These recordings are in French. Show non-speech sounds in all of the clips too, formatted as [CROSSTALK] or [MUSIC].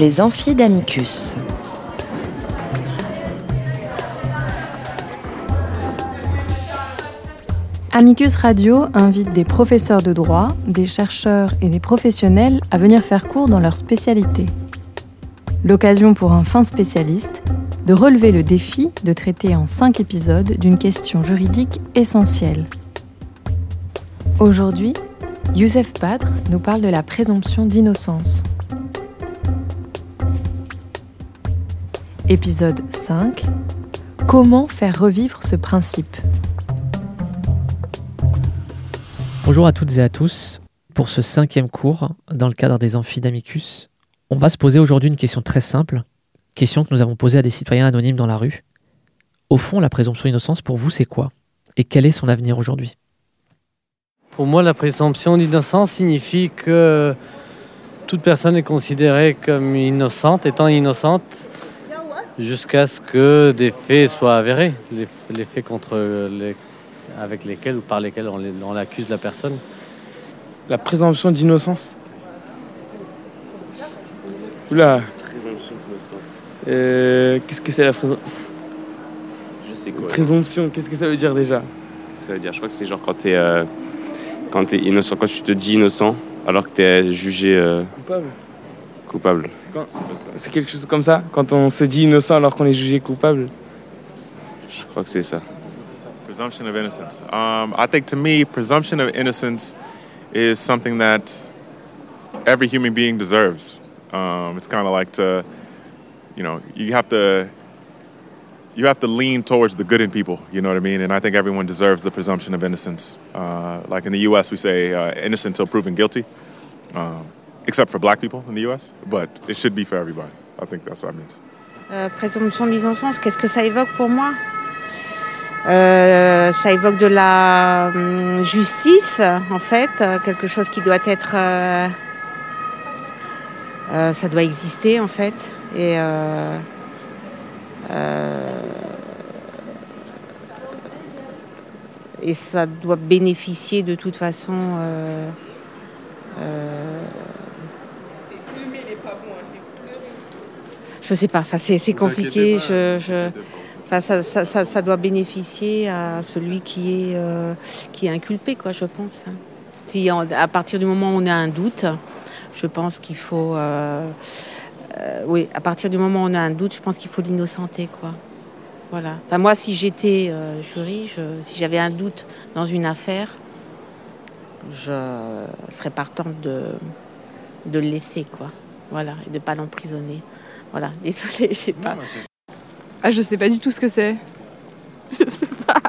Les amphidamicus. Amicus Radio invite des professeurs de droit, des chercheurs et des professionnels à venir faire cours dans leur spécialité. L'occasion pour un fin spécialiste de relever le défi de traiter en cinq épisodes d'une question juridique essentielle. Aujourd'hui, Youssef Badr nous parle de la présomption d'innocence. Épisode 5 Comment faire revivre ce principe? Bonjour à toutes et à tous. Pour ce cinquième cours, dans le cadre des amphidamicus, on va se poser aujourd'hui une question très simple, question que nous avons posée à des citoyens anonymes dans la rue. Au fond, la présomption d'innocence, pour vous, c'est quoi? Et quel est son avenir aujourd'hui? Pour moi, la présomption d'innocence signifie que toute personne est considérée comme innocente, étant innocente, jusqu'à ce que des faits soient avérés, les, les faits contre les avec lesquels ou par lesquels on, on accuse la personne. La présomption d'innocence Oula Présomption d'innocence. euh, Qu'est-ce que c'est la présomption Je sais quoi. Présomption, qu'est-ce que ça veut dire déjà? Ça veut dire, je crois que c'est genre quand t'es euh, quand t'es innocent, quand tu te dis innocent, alors que t'es jugé euh, Coupable coupable. C'est quand C'est pas ça. C'est quelque chose comme ça Quand on se dit innocent alors qu'on est jugé coupable Je crois que c'est ça. Presumption of innocence. Um, I think to me, presumption of innocence is something that every human being deserves. Um, it's kind of like to, you know, you have to, you have to lean towards the good in people. You know what I mean? And I think everyone deserves the presumption of innocence. Uh, like in the U.S., we say uh, innocent until proven guilty, um, except for black people in the U.S. But it should be for everybody. I think that's what it means. Euh, présomption d'innocence, qu'est-ce que ça évoque pour moi? Euh, Ça évoque de la hum, justice, en fait, euh, quelque chose qui doit être... euh, euh, ça doit exister, en fait. Et... euh, euh, et ça doit bénéficier de toute façon... euh, euh, je sais pas, enfin, c'est compliqué. Je, je- Enfin, ça, ça- ça- ça doit bénéficier à celui qui est, euh, qui est inculpé, quoi, je pense. hein. Si à partir du moment où on a un doute, je pense qu'il faut. euh, euh, oui, à partir du moment où on a un doute, je pense qu'il faut l'innocenter, quoi. Voilà. Enfin, moi, si j'étais jury, je- si j'avais un doute dans une affaire, je serais partante de, de le laisser, quoi. Voilà, et de ne pas l'emprisonner. Voilà, [LAUGHS] désolée, je sais pas. Ah, je sais pas du tout ce que c'est. [LAUGHS] Je sais pas.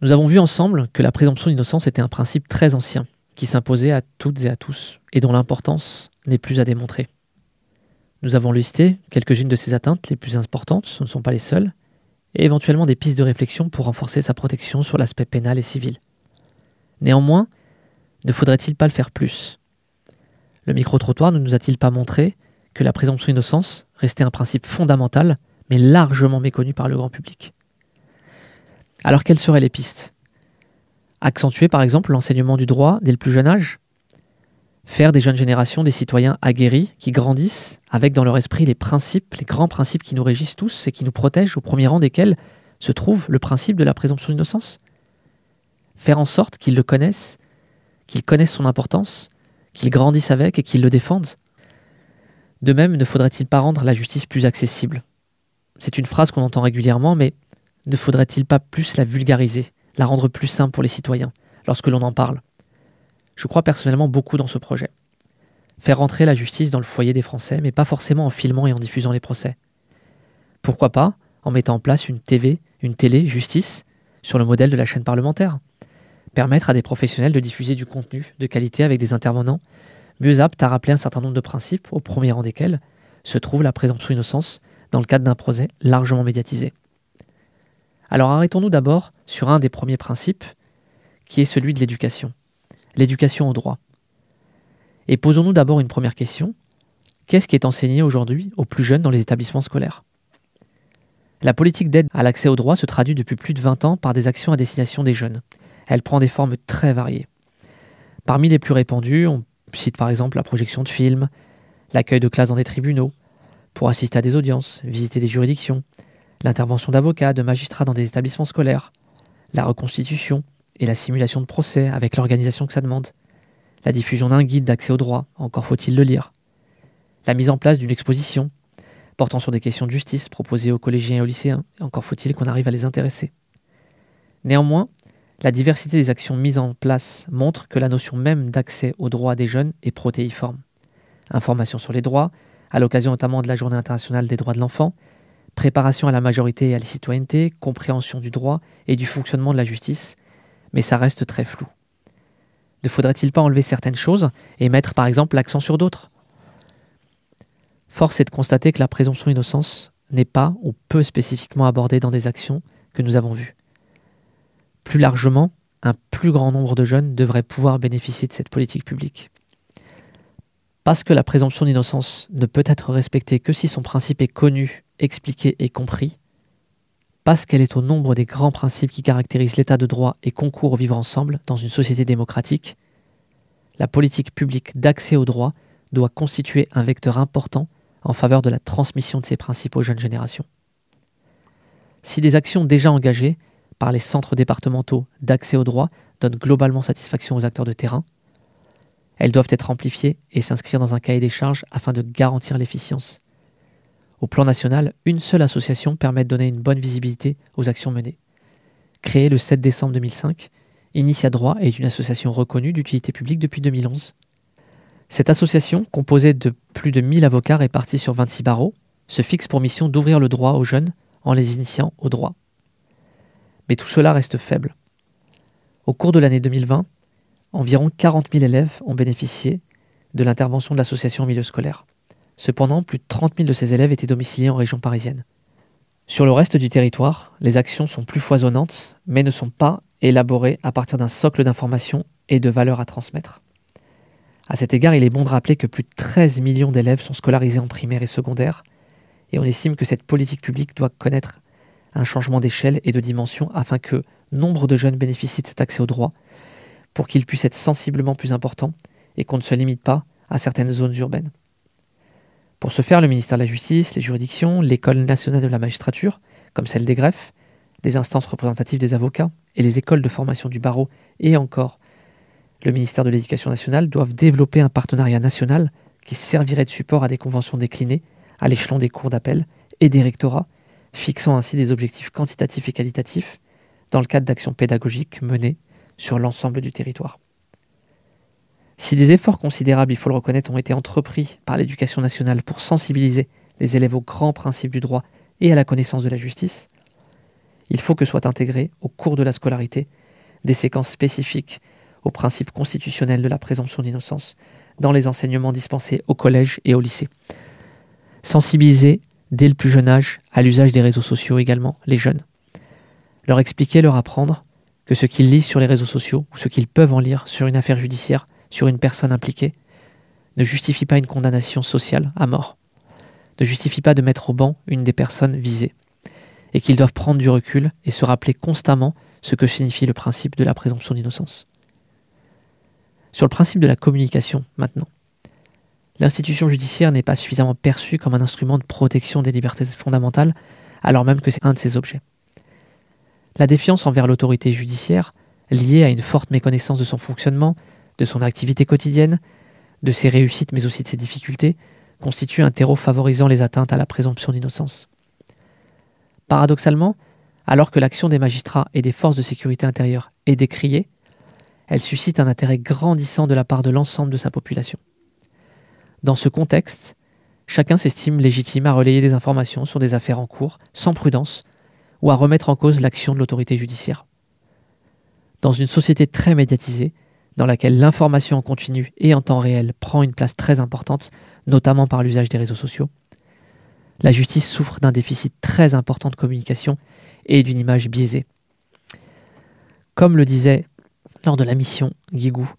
Nous avons vu ensemble que la présomption d'innocence était un principe très ancien, qui s'imposait à toutes et à tous, et dont l'importance n'est plus à démontrer. Nous avons listé quelques-unes de ces atteintes les plus importantes, ce ne sont pas les seules, et éventuellement des pistes de réflexion pour renforcer sa protection sur l'aspect pénal et civil. Néanmoins, ne faudrait-il pas le faire plus? Le micro-trottoir ne nous a-t-il pas montré que la présomption d'innocence restait un principe fondamental, mais largement méconnu par le grand public. Alors quelles seraient les pistes? Accentuer par exemple l'enseignement du droit dès le plus jeune âge? Faire des jeunes générations des citoyens aguerris qui grandissent avec dans leur esprit les principes, les grands principes qui nous régissent tous et qui nous protègent, au premier rang desquels se trouve le principe de la présomption d'innocence? Faire en sorte qu'ils le connaissent, qu'ils connaissent son importance, qu'ils grandissent avec et qu'ils le défendent? De même, ne faudrait-il pas rendre la justice plus accessible? C'est une phrase qu'on entend régulièrement, mais ne faudrait-il pas plus la vulgariser, la rendre plus simple pour les citoyens lorsque l'on en parle? Je crois personnellement beaucoup dans ce projet. Faire rentrer la justice dans le foyer des Français, mais pas forcément en filmant et en diffusant les procès. Pourquoi pas en mettant en place une TV, une télé justice, sur le modèle de la chaîne parlementaire? Permettre à des professionnels de diffuser du contenu de qualité avec des intervenants mieux aptes à rappeler un certain nombre de principes, au premier rang desquels se trouve la présomption d'innocence dans le cadre d'un procès largement médiatisé. Alors arrêtons-nous d'abord sur un des premiers principes, qui est celui de l'éducation, l'éducation au droit. Et posons-nous d'abord une première question. Qu'est-ce qui est enseigné aujourd'hui aux plus jeunes dans les établissements scolaires? La politique d'aide à l'accès au droit se traduit depuis plus de 20 ans par des actions à destination des jeunes. Elle prend des formes très variées. Parmi les plus répandues, on cite par exemple la projection de films, l'accueil de classes dans des tribunaux, pour assister à des audiences, visiter des juridictions, l'intervention d'avocats, de magistrats dans des établissements scolaires, la reconstitution et la simulation de procès avec l'organisation que ça demande, la diffusion d'un guide d'accès au droit, encore faut-il le lire, la mise en place d'une exposition portant sur des questions de justice proposées aux collégiens et aux lycéens, encore faut-il qu'on arrive à les intéresser. Néanmoins, la diversité des actions mises en place montre que la notion même d'accès aux droits des jeunes est protéiforme. Information sur les droits, à l'occasion notamment de la Journée internationale des droits de l'enfant, préparation à la majorité et à la citoyenneté, compréhension du droit et du fonctionnement de la justice, mais ça reste très flou. Ne faudrait-il pas enlever certaines choses et mettre par exemple l'accent sur d'autres? Force est de constater que la présomption d'innocence n'est pas ou peu spécifiquement abordée dans des actions que nous avons vues. Plus largement, un plus grand nombre de jeunes devraient pouvoir bénéficier de cette politique publique. Parce que la présomption d'innocence ne peut être respectée que si son principe est connu, expliqué et compris, parce qu'elle est au nombre des grands principes qui caractérisent l'état de droit et concourent au vivre ensemble dans une société démocratique, la politique publique d'accès au droit doit constituer un vecteur important en faveur de la transmission de ces principes aux jeunes générations. Si des actions déjà engagées par les centres départementaux d'accès au droit donnent globalement satisfaction aux acteurs de terrain, elles doivent être amplifiées et s'inscrire dans un cahier des charges afin de garantir l'efficience. Au plan national, une seule association permet de donner une bonne visibilité aux actions menées. Créée le 7 décembre 2005, Initia Droit est une association reconnue d'utilité publique depuis 2011. Cette association, composée de plus de 1000 avocats répartis sur 26 barreaux, se fixe pour mission d'ouvrir le droit aux jeunes en les initiant au droit. Mais tout cela reste faible. Au cours de l'année 2020, environ 40 000 élèves ont bénéficié de l'intervention de l'association au milieu scolaire. Cependant, plus de 30 000 de ces élèves étaient domiciliés en région parisienne. Sur le reste du territoire, les actions sont plus foisonnantes, mais ne sont pas élaborées à partir d'un socle d'informations et de valeurs à transmettre. À cet égard, il est bon de rappeler que plus de 13 millions d'élèves sont scolarisés en primaire et secondaire, et on estime que cette politique publique doit connaître un changement d'échelle et de dimension afin que nombre de jeunes bénéficient de cet accès au droit, pour qu'il puisse être sensiblement plus important et qu'on ne se limite pas à certaines zones urbaines. Pour ce faire, le ministère de la Justice, les juridictions, l'École nationale de la magistrature, comme celle des greffes, les instances représentatives des avocats et les écoles de formation du barreau et encore le ministère de l'Éducation nationale doivent développer un partenariat national qui servirait de support à des conventions déclinées à l'échelon des cours d'appel et des rectorats, fixant ainsi des objectifs quantitatifs et qualitatifs dans le cadre d'actions pédagogiques menées sur l'ensemble du territoire. Si des efforts considérables, il faut le reconnaître, ont été entrepris par l'éducation nationale pour sensibiliser les élèves aux grands principes du droit et à la connaissance de la justice, il faut que soient intégrées au cours de la scolarité des séquences spécifiques aux principes constitutionnels de la présomption d'innocence dans les enseignements dispensés au collège et au lycée. Sensibiliser dès le plus jeune âge à l'usage des réseaux sociaux également, les jeunes. Leur expliquer, leur apprendre que ce qu'ils lisent sur les réseaux sociaux ou ce qu'ils peuvent en lire sur une affaire judiciaire, sur une personne impliquée, ne justifie pas une condamnation sociale à mort, ne justifie pas de mettre au banc une des personnes visées, et qu'ils doivent prendre du recul et se rappeler constamment ce que signifie le principe de la présomption d'innocence. Sur le principe de la communication, maintenant. L'institution judiciaire n'est pas suffisamment perçue comme un instrument de protection des libertés fondamentales, alors même que c'est un de ses objets. La défiance envers l'autorité judiciaire, liée à une forte méconnaissance de son fonctionnement, de son activité quotidienne, de ses réussites mais aussi de ses difficultés, constitue un terreau favorisant les atteintes à la présomption d'innocence. Paradoxalement, alors que l'action des magistrats et des forces de sécurité intérieure est décriée, elle suscite un intérêt grandissant de la part de l'ensemble de sa population. Dans ce contexte, chacun s'estime légitime à relayer des informations sur des affaires en cours, sans prudence, ou à remettre en cause l'action de l'autorité judiciaire. Dans une société très médiatisée, dans laquelle l'information en continu et en temps réel prend une place très importante, notamment par l'usage des réseaux sociaux, la justice souffre d'un déficit très important de communication et d'une image biaisée. Comme le disait lors de la mission Guigou,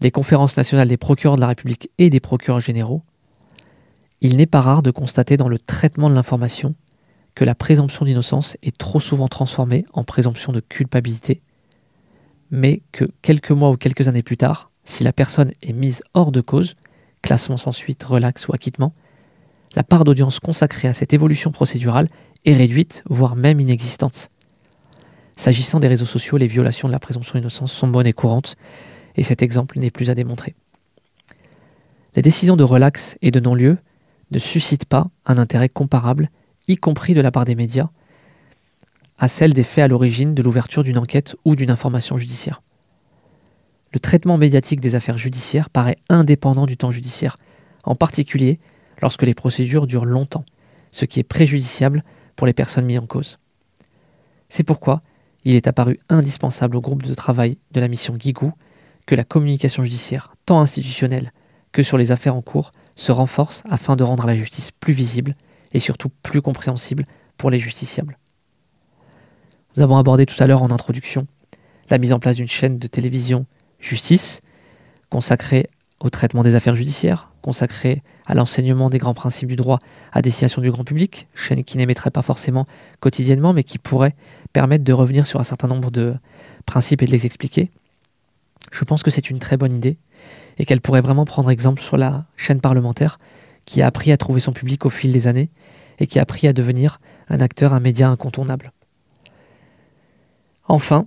les conférences nationales des procureurs de la République et des procureurs généraux, il n'est pas rare de constater dans le traitement de l'information que la présomption d'innocence est trop souvent transformée en présomption de culpabilité, mais que quelques mois ou quelques années plus tard, si la personne est mise hors de cause, classement sans suite, relax ou acquittement, la part d'audience consacrée à cette évolution procédurale est réduite, voire même inexistante. S'agissant des réseaux sociaux, les violations de la présomption d'innocence sont bonnes et courantes, et cet exemple n'est plus à démontrer. Les décisions de relax et de non-lieu ne suscitent pas un intérêt comparable, y compris de la part des médias, à celle des faits à l'origine de l'ouverture d'une enquête ou d'une information judiciaire. Le traitement médiatique des affaires judiciaires paraît indépendant du temps judiciaire, en particulier lorsque les procédures durent longtemps, ce qui est préjudiciable pour les personnes mises en cause. C'est pourquoi il est apparu indispensable au groupe de travail de la mission Guigou que la communication judiciaire, tant institutionnelle que sur les affaires en cours, se renforce afin de rendre la justice plus visible et surtout plus compréhensible pour les justiciables. Nous avons abordé tout à l'heure en introduction la mise en place d'une chaîne de télévision justice consacrée au traitement des affaires judiciaires, consacrée à l'enseignement des grands principes du droit à destination du grand public, chaîne qui n'émettrait pas forcément quotidiennement, mais qui pourrait permettre de revenir sur un certain nombre de principes et de les expliquer. Je pense que c'est une très bonne idée et qu'elle pourrait vraiment prendre exemple sur la chaîne parlementaire qui a appris à trouver son public au fil des années et qui a appris à devenir un acteur, un média incontournable. Enfin,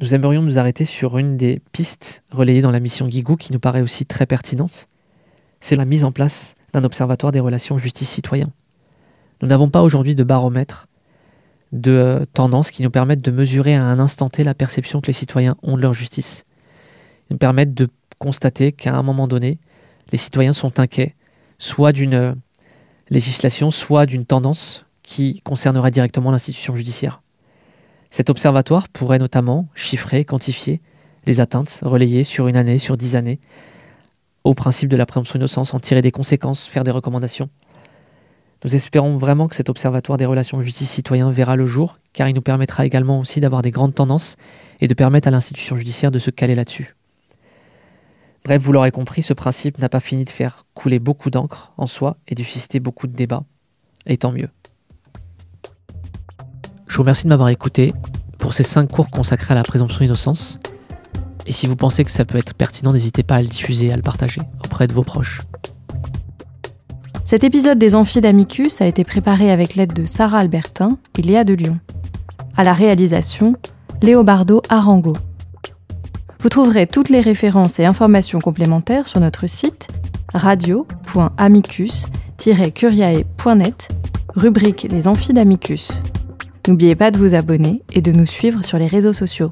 nous aimerions nous arrêter sur une des pistes relayées dans la mission Guigou qui nous paraît aussi très pertinente. C'est la mise en place d'un observatoire des relations justice-citoyen. Nous n'avons pas aujourd'hui de baromètre de euh, tendance qui nous permettent de mesurer à un instant T la perception que les citoyens ont de leur justice. Ils nous permettent de constater qu'à un moment donné, les citoyens sont inquiets, soit d'une euh, législation, soit d'une tendance qui concernerait directement l'institution judiciaire. Cet observatoire pourrait notamment chiffrer, quantifier les atteintes relayées sur une année, sur dix années, au principe de la présomption d'innocence, en tirer des conséquences, faire des recommandations. Nous espérons vraiment que cet observatoire des relations justice-citoyen verra le jour, car il nous permettra également aussi d'avoir des grandes tendances et de permettre à l'institution judiciaire de se caler là-dessus. Bref, vous l'aurez compris, ce principe n'a pas fini de faire couler beaucoup d'encre en soi et de susciter beaucoup de débats, et tant mieux. Je vous remercie de m'avoir écouté pour ces 5 cours consacrés à la présomption d'innocence. Et si vous pensez que ça peut être pertinent, n'hésitez pas à le diffuser, à le partager auprès de vos proches. Cet épisode des Amphis d'Amicus a été préparé avec l'aide de Sarah Albertin et Léa de Lyon. À la réalisation, Léobardo Arango. Vous trouverez toutes les références et informations complémentaires sur notre site radio.amicus-curiae.net, rubrique Les Amphis d'Amicus. N'oubliez pas de vous abonner et de nous suivre sur les réseaux sociaux.